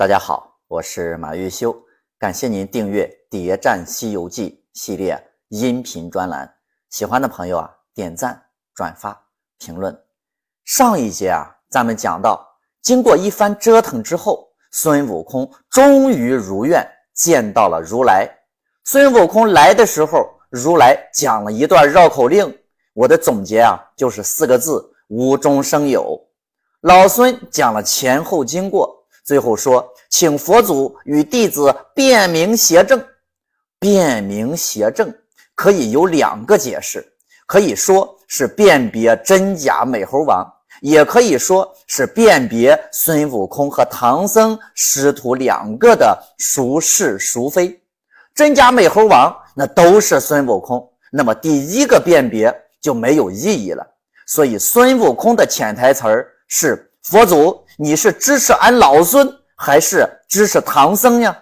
大家好，我是马玉修，感谢您订阅《谍战西游记》系列音频专栏。喜欢的朋友啊，点赞、转发、评论。上一节啊，咱们讲到，经过一番折腾之后，孙悟空终于如愿见到了如来。孙悟空来的时候，如来讲了一段绕口令，我的总结啊，就是四个字：无中生有。老孙讲了前后经过。最后说，请佛祖与弟子辨明邪正。辨明邪正可以有两个解释，可以说是辨别真假美猴王，也可以说是辨别孙悟空和唐僧师徒两个的孰是孰非。真假美猴王那都是孙悟空，那么第一个辨别就没有意义了。所以孙悟空的潜台词儿是。佛祖，你是支持俺老孙还是支持唐僧呀？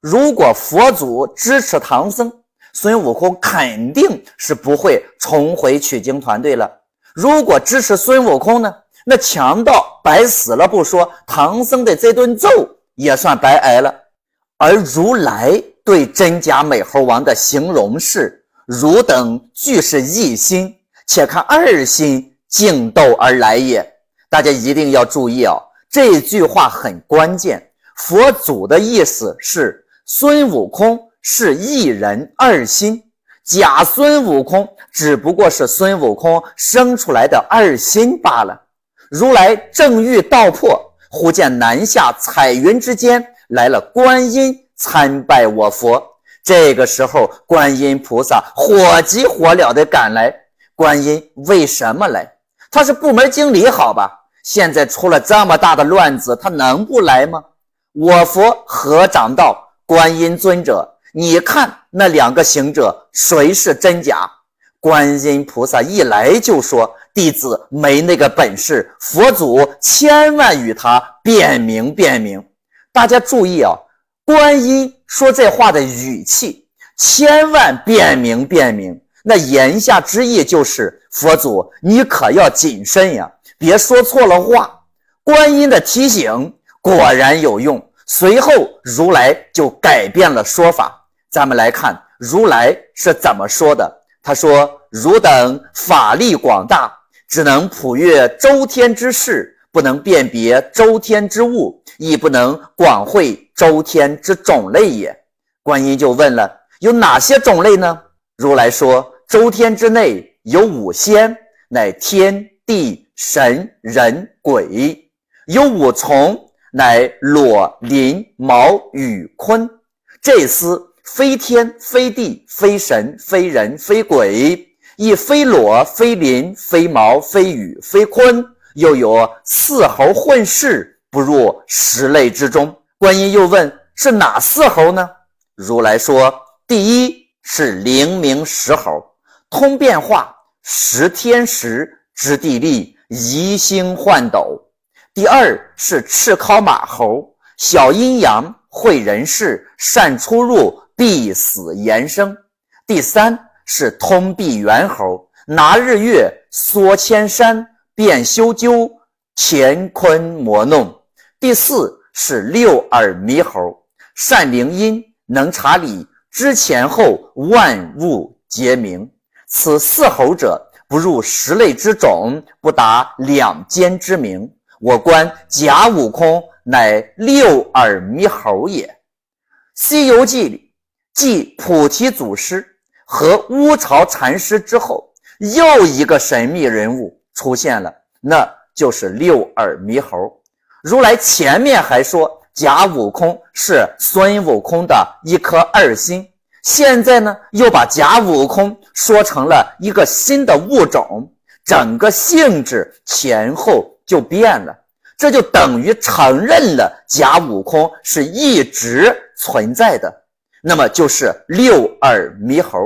如果佛祖支持唐僧，孙悟空肯定是不会重回取经团队了。如果支持孙悟空呢？那强盗白死了不说，唐僧的这顿揍也算白挨了。而如来对真假美猴王的形容是：汝等俱是一心，且看二心竞斗而来也。大家一定要注意啊，这句话很关键。佛祖的意思是，孙悟空是一人二心，假孙悟空只不过是孙悟空生出来的二心罢了。如来正欲道破，忽见南下彩云之间来了观音参拜我佛。这个时候，观音菩萨火急火燎地赶来。观音为什么来？他是部门经理，好吧？现在出了这么大的乱子，他能不来吗？我佛合掌道：“观音尊者，你看那两个行者谁是真假？”观音菩萨一来就说：“弟子没那个本事，佛祖千万与他辨明辨明。”大家注意啊，观音说这话的语气，千万辨明辨明，那言下之意就是佛祖你可要谨慎呀。别说错了话，观音的提醒果然有用。随后如来就改变了说法。咱们来看如来是怎么说的。他说：“汝等法力广大，只能普阅周天之事，不能辨别周天之物，亦不能广会周天之种类也。”观音就问了：“有哪些种类呢？”如来说：“周天之内有五仙，乃天地。”神人鬼有五重，乃裸鳞毛羽鲲。这厮非天非地非神非人非鬼，亦非裸非鳞非毛非羽非鲲。又有四猴混世，不入十类之中。观音又问：是哪四猴呢？如来说：第一是灵明石猴，通变化，识天时，知地利。移星换斗，第二是赤尻马猴，小阴阳，会人事，善出入，必死延生。第三是通臂猿猴，拿日月，缩千山，变修鸠，乾坤魔弄。第四是六耳猕猴，善灵音，能察理，知前后，万物皆明。此四猴者。不入十类之种，不达两间之名。我观假悟空乃六耳猕猴也。《西游记》里，继菩提祖师和乌巢禅师之后，又一个神秘人物出现了，那就是六耳猕猴。如来前面还说假悟空是孙悟空的一颗二心。现在呢，又把假悟空说成了一个新的物种，整个性质前后就变了，这就等于承认了假悟空是一直存在的，那么就是六耳猕猴。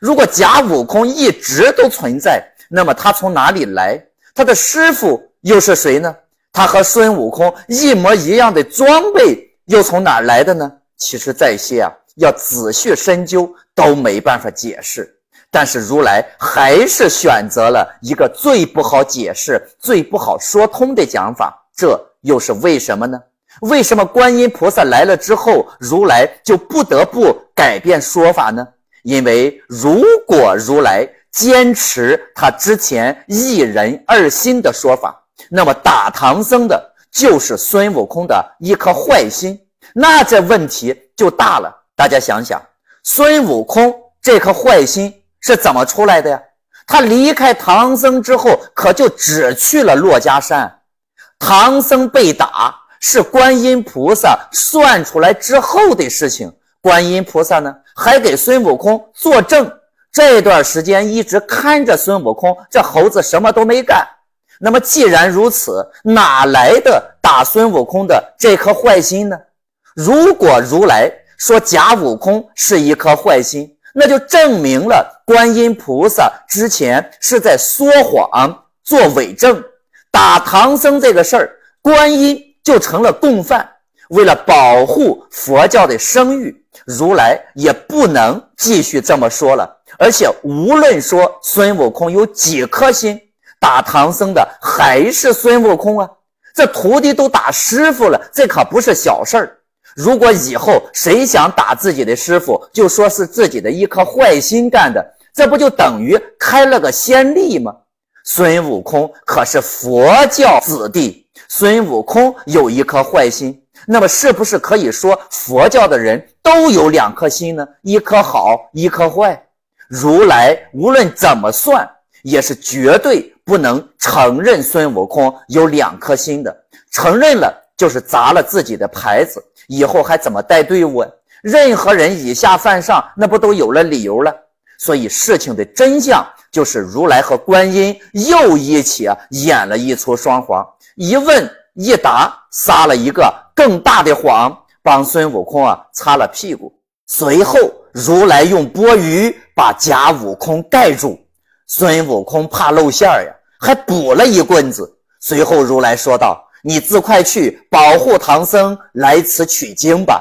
如果假悟空一直都存在，那么他从哪里来？他的师傅又是谁呢？他和孙悟空一模一样的装备又从哪来的呢？其实这些啊。要仔细深究都没办法解释，但是如来还是选择了一个最不好解释、最不好说通的讲法，这又是为什么呢？为什么观音菩萨来了之后，如来就不得不改变说法呢？因为如果如来坚持他之前一人二心的说法，那么打唐僧的就是孙悟空的一颗坏心，那这问题就大了。大家想想，孙悟空这颗坏心是怎么出来的呀？他离开唐僧之后，可就只去了珞珈山。唐僧被打是观音菩萨算出来之后的事情。观音菩萨呢，还给孙悟空作证，这段时间一直看着孙悟空，这猴子什么都没干。那么既然如此，哪来的打孙悟空的这颗坏心呢？如果如来说假悟空是一颗坏心，那就证明了观音菩萨之前是在说谎做伪证。打唐僧这个事儿，观音就成了共犯。为了保护佛教的声誉，如来也不能继续这么说了。而且，无论说孙悟空有几颗心，打唐僧的还是孙悟空啊！这徒弟都打师傅了，这可不是小事儿。如果以后谁想打自己的师傅，就说是自己的一颗坏心干的，这不就等于开了个先例吗？孙悟空可是佛教子弟，孙悟空有一颗坏心，那么是不是可以说佛教的人都有两颗心呢？一颗好，一颗坏。如来无论怎么算，也是绝对不能承认孙悟空有两颗心的。承认了就是砸了自己的牌子，以后还怎么带队伍？任何人以下犯上，那不都有了理由了？所以事情的真相。就是如来和观音又一起演了一出双簧，一问一答，撒了一个更大的谎，帮孙悟空啊擦了屁股。随后，如来用钵盂把假悟空盖住，孙悟空怕露馅儿呀，还补了一棍子。随后，如来说道：“你自快去保护唐僧来此取经吧。”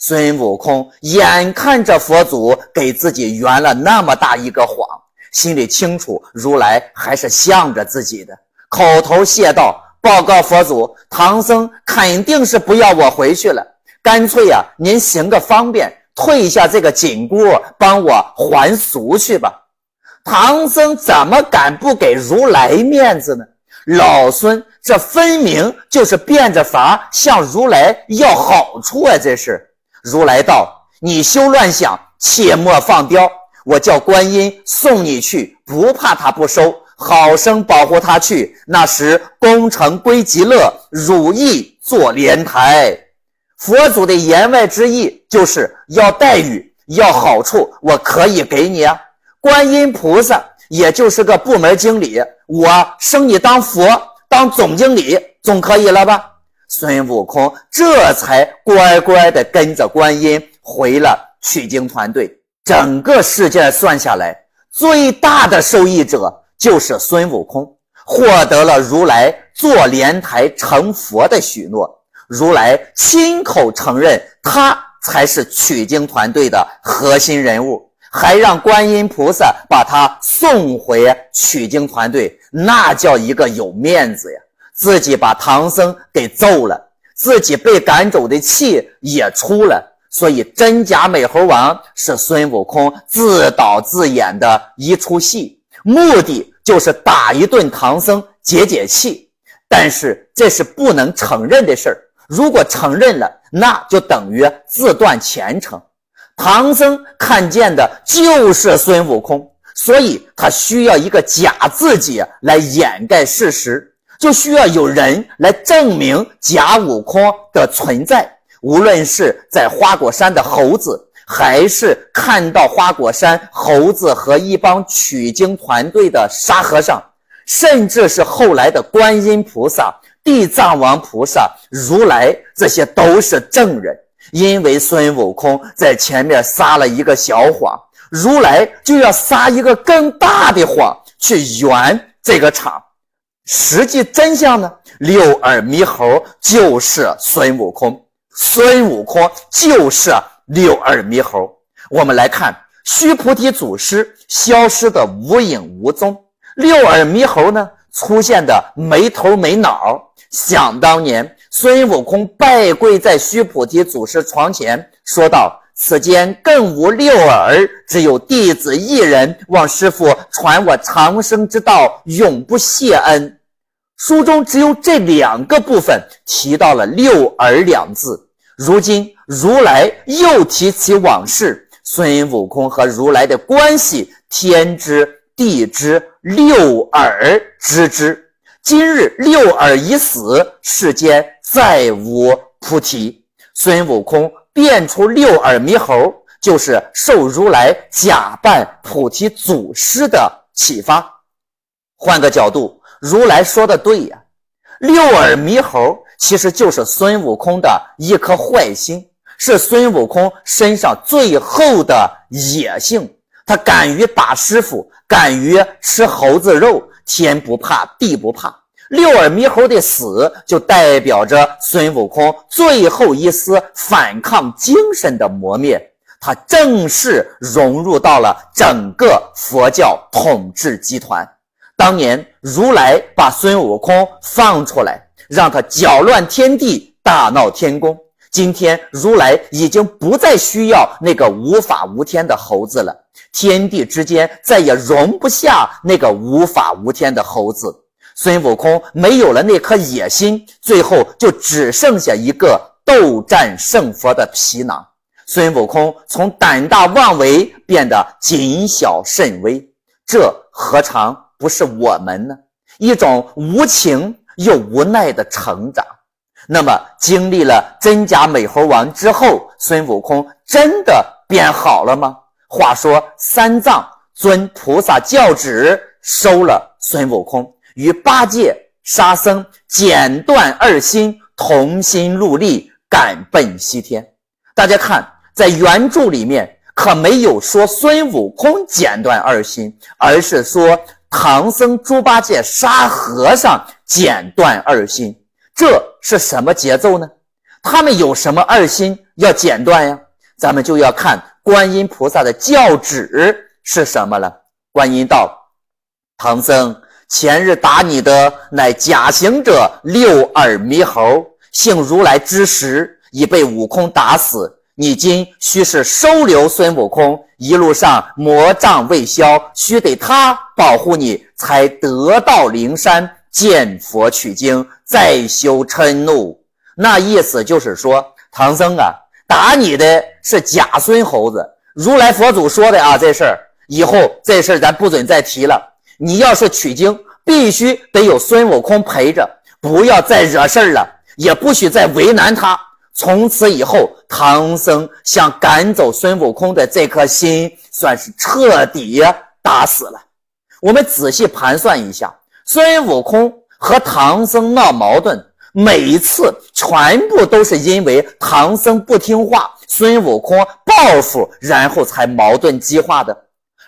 孙悟空眼看着佛祖给自己圆了那么大一个谎。心里清楚，如来还是向着自己的，口头谢道：“报告佛祖，唐僧肯定是不要我回去了，干脆呀，您行个方便，退下这个紧箍，帮我还俗去吧。”唐僧怎么敢不给如来面子呢？老孙这分明就是变着法向如来要好处啊！这是如来道：“你休乱想，切莫放刁。”我叫观音送你去，不怕他不收，好生保护他去。那时功成归极乐，汝意做莲台。佛祖的言外之意就是要待遇，要好处，我可以给你啊。观音菩萨也就是个部门经理，我升你当佛，当总经理总可以了吧？孙悟空这才乖乖的跟着观音回了取经团队。整个事件算下来，最大的受益者就是孙悟空，获得了如来做莲台成佛的许诺。如来亲口承认他才是取经团队的核心人物，还让观音菩萨把他送回取经团队，那叫一个有面子呀！自己把唐僧给揍了，自己被赶走的气也出了。所以，真假美猴王是孙悟空自导自演的一出戏，目的就是打一顿唐僧解解气。但是这是不能承认的事儿，如果承认了，那就等于自断前程。唐僧看见的就是孙悟空，所以他需要一个假自己来掩盖事实，就需要有人来证明假悟空的存在。无论是在花果山的猴子，还是看到花果山猴子和一帮取经团队的沙和尚，甚至是后来的观音菩萨、地藏王菩萨、如来，这些都是证人。因为孙悟空在前面撒了一个小谎，如来就要撒一个更大的谎去圆这个场。实际真相呢？六耳猕猴就是孙悟空。孙悟空就是六耳猕猴。我们来看须菩提祖师消失的无影无踪，六耳猕猴呢出现的没头没脑，想当年，孙悟空拜跪在须菩提祖师床前，说道：“此间更无六耳，只有弟子一人，望师傅传我长生之道，永不谢恩。”书中只有这两个部分提到了“六耳”两字。如今如来又提起往事，孙悟空和如来的关系，天知地知，六耳知之。今日六耳已死，世间再无菩提。孙悟空变出六耳猕猴，就是受如来假扮菩提祖师的启发。换个角度，如来说的对呀，六耳猕猴其实就是孙悟空的一颗坏心，是孙悟空身上最后的野性。他敢于打师傅，敢于吃猴子肉。天不怕地不怕，六耳猕猴的死就代表着孙悟空最后一丝反抗精神的磨灭，他正式融入到了整个佛教统治集团。当年如来把孙悟空放出来，让他搅乱天地，大闹天宫。今天如来已经不再需要那个无法无天的猴子了。天地之间再也容不下那个无法无天的猴子，孙悟空没有了那颗野心，最后就只剩下一个斗战胜佛的皮囊。孙悟空从胆大妄为变得谨小慎微，这何尝不是我们呢？一种无情又无奈的成长。那么，经历了真假美猴王之后，孙悟空真的变好了吗？话说，三藏遵菩萨教旨，收了孙悟空，与八戒、沙僧剪断二心，同心戮力，赶奔西天。大家看，在原著里面可没有说孙悟空剪断二心，而是说唐僧、猪八戒、沙和尚剪断二心。这是什么节奏呢？他们有什么二心要剪断呀？咱们就要看。观音菩萨的教旨是什么了？观音道：“唐僧，前日打你的乃假行者六耳猕猴，幸如来之时，已被悟空打死。你今须是收留孙悟空，一路上魔障未消，须得他保护你，才得到灵山见佛取经，再修嗔怒。那意思就是说，唐僧啊。”打你的是假孙猴子，如来佛祖说的啊，这事儿以后这事儿咱不准再提了。你要是取经，必须得有孙悟空陪着，不要再惹事儿了，也不许再为难他。从此以后，唐僧想赶走孙悟空的这颗心，算是彻底打死了。我们仔细盘算一下，孙悟空和唐僧闹矛盾。每一次全部都是因为唐僧不听话，孙悟空报复，然后才矛盾激化的。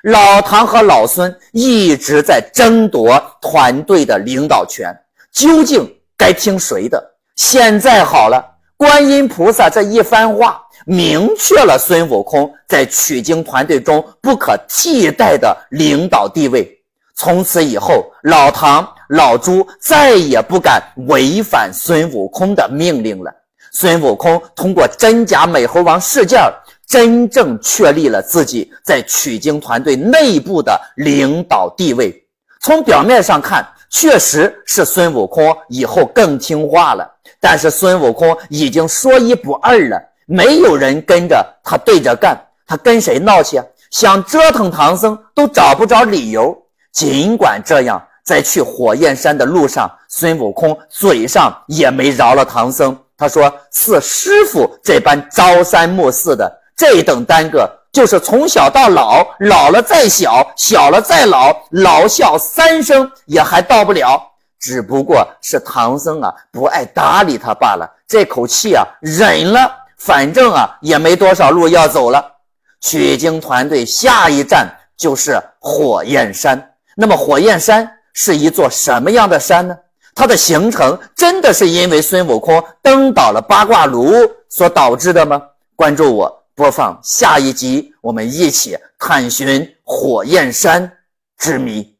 老唐和老孙一直在争夺团队的领导权，究竟该听谁的？现在好了，观音菩萨这一番话，明确了孙悟空在取经团队中不可替代的领导地位。从此以后，老唐。老朱再也不敢违反孙悟空的命令了。孙悟空通过真假美猴王事件，真正确立了自己在取经团队内部的领导地位。从表面上看，确实是孙悟空以后更听话了。但是孙悟空已经说一不二了，没有人跟着他对着干，他跟谁闹去？想折腾唐僧都找不着理由。尽管这样。在去火焰山的路上，孙悟空嘴上也没饶了唐僧。他说：“似师傅这般朝三暮四的，这等耽搁，就是从小到老，老了再小，小了再老，老笑三声也还到不了。只不过是唐僧啊，不爱搭理他罢了。这口气啊，忍了。反正啊，也没多少路要走了。取经团队下一站就是火焰山。那么火焰山。”是一座什么样的山呢？它的形成真的是因为孙悟空登倒了八卦炉所导致的吗？关注我，播放下一集，我们一起探寻火焰山之谜。